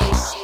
Sessions.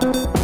Bye.